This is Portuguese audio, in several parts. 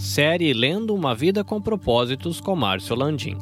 Série Lendo uma Vida com Propósitos com Márcio Landim.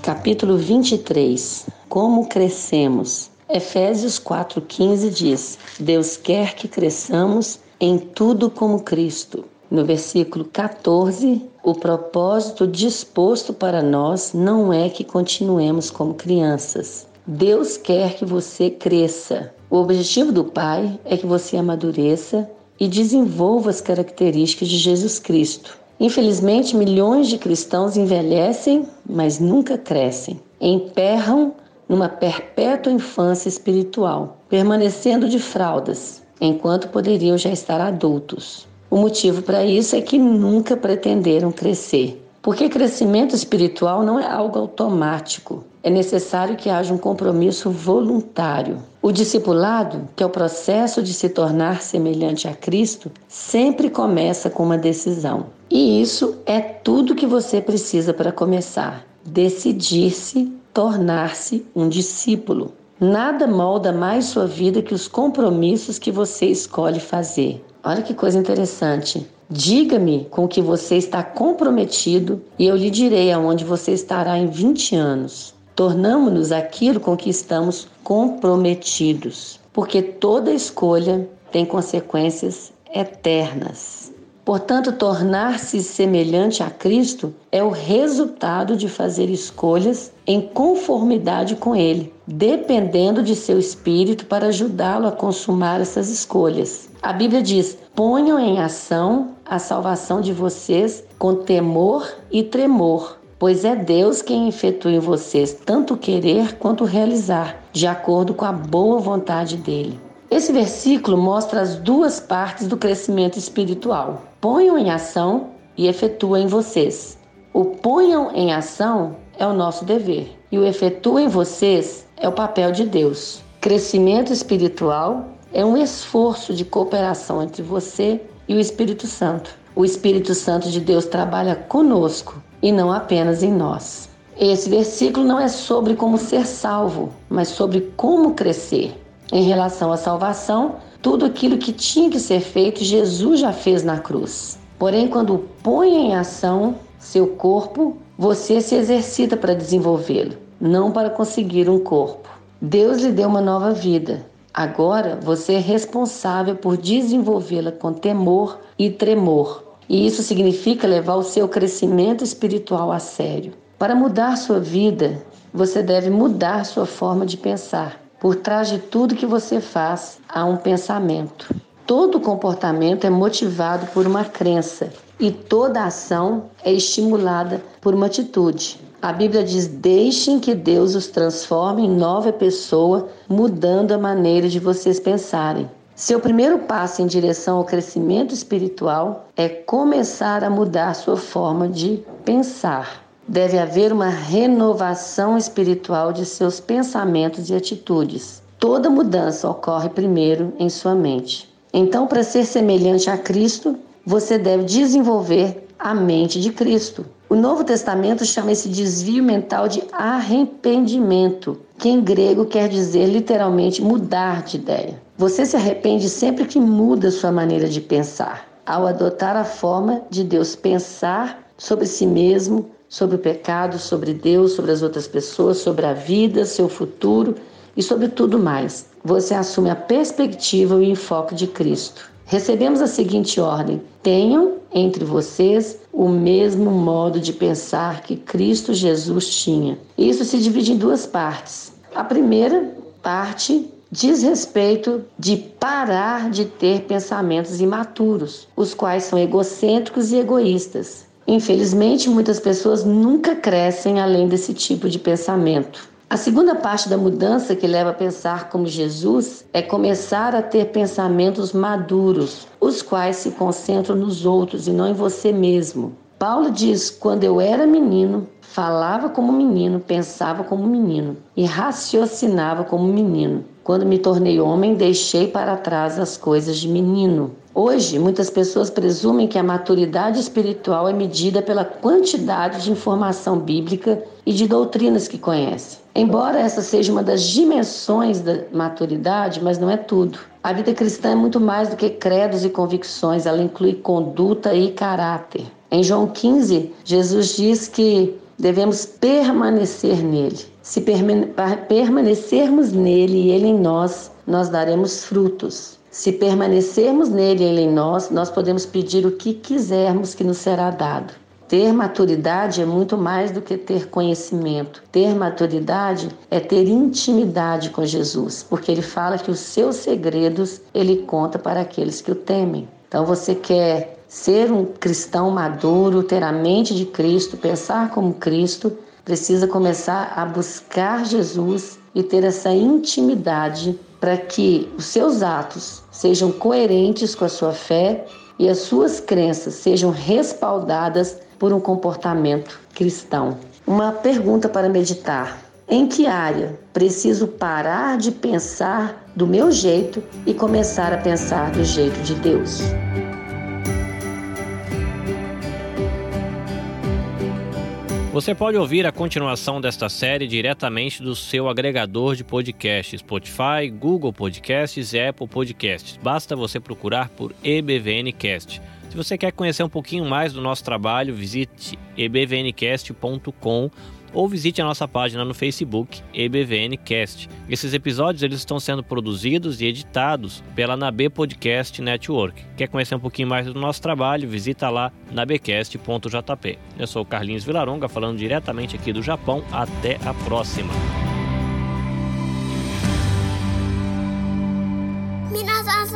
Capítulo 23 Como crescemos? Efésios 4,15 diz: Deus quer que cresçamos em tudo como Cristo. No versículo 14, o propósito disposto para nós não é que continuemos como crianças. Deus quer que você cresça. O objetivo do Pai é que você amadureça e desenvolva as características de Jesus Cristo. Infelizmente, milhões de cristãos envelhecem, mas nunca crescem. Emperram numa perpétua infância espiritual, permanecendo de fraldas, enquanto poderiam já estar adultos. O motivo para isso é que nunca pretenderam crescer. Porque crescimento espiritual não é algo automático. É necessário que haja um compromisso voluntário. O discipulado, que é o processo de se tornar semelhante a Cristo, sempre começa com uma decisão. E isso é tudo que você precisa para começar: decidir-se tornar-se um discípulo. Nada molda mais sua vida que os compromissos que você escolhe fazer. Olha que coisa interessante. Diga-me com que você está comprometido e eu lhe direi aonde você estará em 20 anos. Tornamos-nos aquilo com que estamos comprometidos, porque toda escolha tem consequências eternas. Portanto, tornar-se semelhante a Cristo é o resultado de fazer escolhas em conformidade com Ele, dependendo de seu espírito para ajudá-lo a consumar essas escolhas. A Bíblia diz: ponham em ação a salvação de vocês com temor e tremor, pois é Deus quem efetua em vocês tanto querer quanto realizar, de acordo com a boa vontade dele. Esse versículo mostra as duas partes do crescimento espiritual. Ponham em ação e efetuem em vocês. O ponham em ação é o nosso dever e o efetua em vocês é o papel de Deus. Crescimento espiritual é um esforço de cooperação entre você e o Espírito Santo. O Espírito Santo de Deus trabalha conosco e não apenas em nós. Esse versículo não é sobre como ser salvo, mas sobre como crescer. Em relação à salvação, tudo aquilo que tinha que ser feito, Jesus já fez na cruz. Porém, quando põe em ação seu corpo, você se exercita para desenvolvê-lo, não para conseguir um corpo. Deus lhe deu uma nova vida, Agora você é responsável por desenvolvê-la com temor e tremor. E isso significa levar o seu crescimento espiritual a sério. Para mudar sua vida, você deve mudar sua forma de pensar. Por trás de tudo que você faz, há um pensamento. Todo comportamento é motivado por uma crença e toda ação é estimulada por uma atitude. A Bíblia diz: deixem que Deus os transforme em nova pessoa, mudando a maneira de vocês pensarem. Seu primeiro passo em direção ao crescimento espiritual é começar a mudar sua forma de pensar. Deve haver uma renovação espiritual de seus pensamentos e atitudes. Toda mudança ocorre primeiro em sua mente. Então, para ser semelhante a Cristo, você deve desenvolver a mente de Cristo. O Novo Testamento chama esse desvio mental de arrependimento, que em grego quer dizer literalmente mudar de ideia. Você se arrepende sempre que muda sua maneira de pensar, ao adotar a forma de Deus pensar sobre si mesmo, sobre o pecado, sobre Deus, sobre as outras pessoas, sobre a vida, seu futuro e sobre tudo mais. Você assume a perspectiva e o enfoque de Cristo. Recebemos a seguinte ordem: tenham entre vocês o mesmo modo de pensar que Cristo Jesus tinha. Isso se divide em duas partes. A primeira parte diz respeito de parar de ter pensamentos imaturos, os quais são egocêntricos e egoístas. Infelizmente, muitas pessoas nunca crescem além desse tipo de pensamento. A segunda parte da mudança que leva a pensar como Jesus é começar a ter pensamentos maduros, os quais se concentram nos outros e não em você mesmo. Paulo diz: quando eu era menino, falava como menino, pensava como menino e raciocinava como menino. Quando me tornei homem, deixei para trás as coisas de menino. Hoje, muitas pessoas presumem que a maturidade espiritual é medida pela quantidade de informação bíblica e de doutrinas que conhecem. Embora essa seja uma das dimensões da maturidade, mas não é tudo. A vida cristã é muito mais do que credos e convicções, ela inclui conduta e caráter. Em João 15, Jesus diz que devemos permanecer nele. Se permanecermos nele e ele em nós, nós daremos frutos. Se permanecermos nele e ele em nós, nós podemos pedir o que quisermos que nos será dado. Ter maturidade é muito mais do que ter conhecimento. Ter maturidade é ter intimidade com Jesus, porque ele fala que os seus segredos ele conta para aqueles que o temem. Então você quer ser um cristão maduro, ter a mente de Cristo, pensar como Cristo, precisa começar a buscar Jesus e ter essa intimidade para que os seus atos sejam coerentes com a sua fé e as suas crenças sejam respaldadas por um comportamento cristão. Uma pergunta para meditar: em que área preciso parar de pensar do meu jeito e começar a pensar do jeito de Deus? Você pode ouvir a continuação desta série diretamente do seu agregador de podcasts, Spotify, Google Podcasts e Apple Podcasts. Basta você procurar por EBVNcast. Se você quer conhecer um pouquinho mais do nosso trabalho, visite ebvncast.com ou visite a nossa página no Facebook EBVNcast. Esses episódios eles estão sendo produzidos e editados pela NAB Podcast Network. Quer conhecer um pouquinho mais do nosso trabalho? Visita lá nabecast.jp. Eu sou o Carlinhos Vilaronga falando diretamente aqui do Japão. Até a próxima. Minasan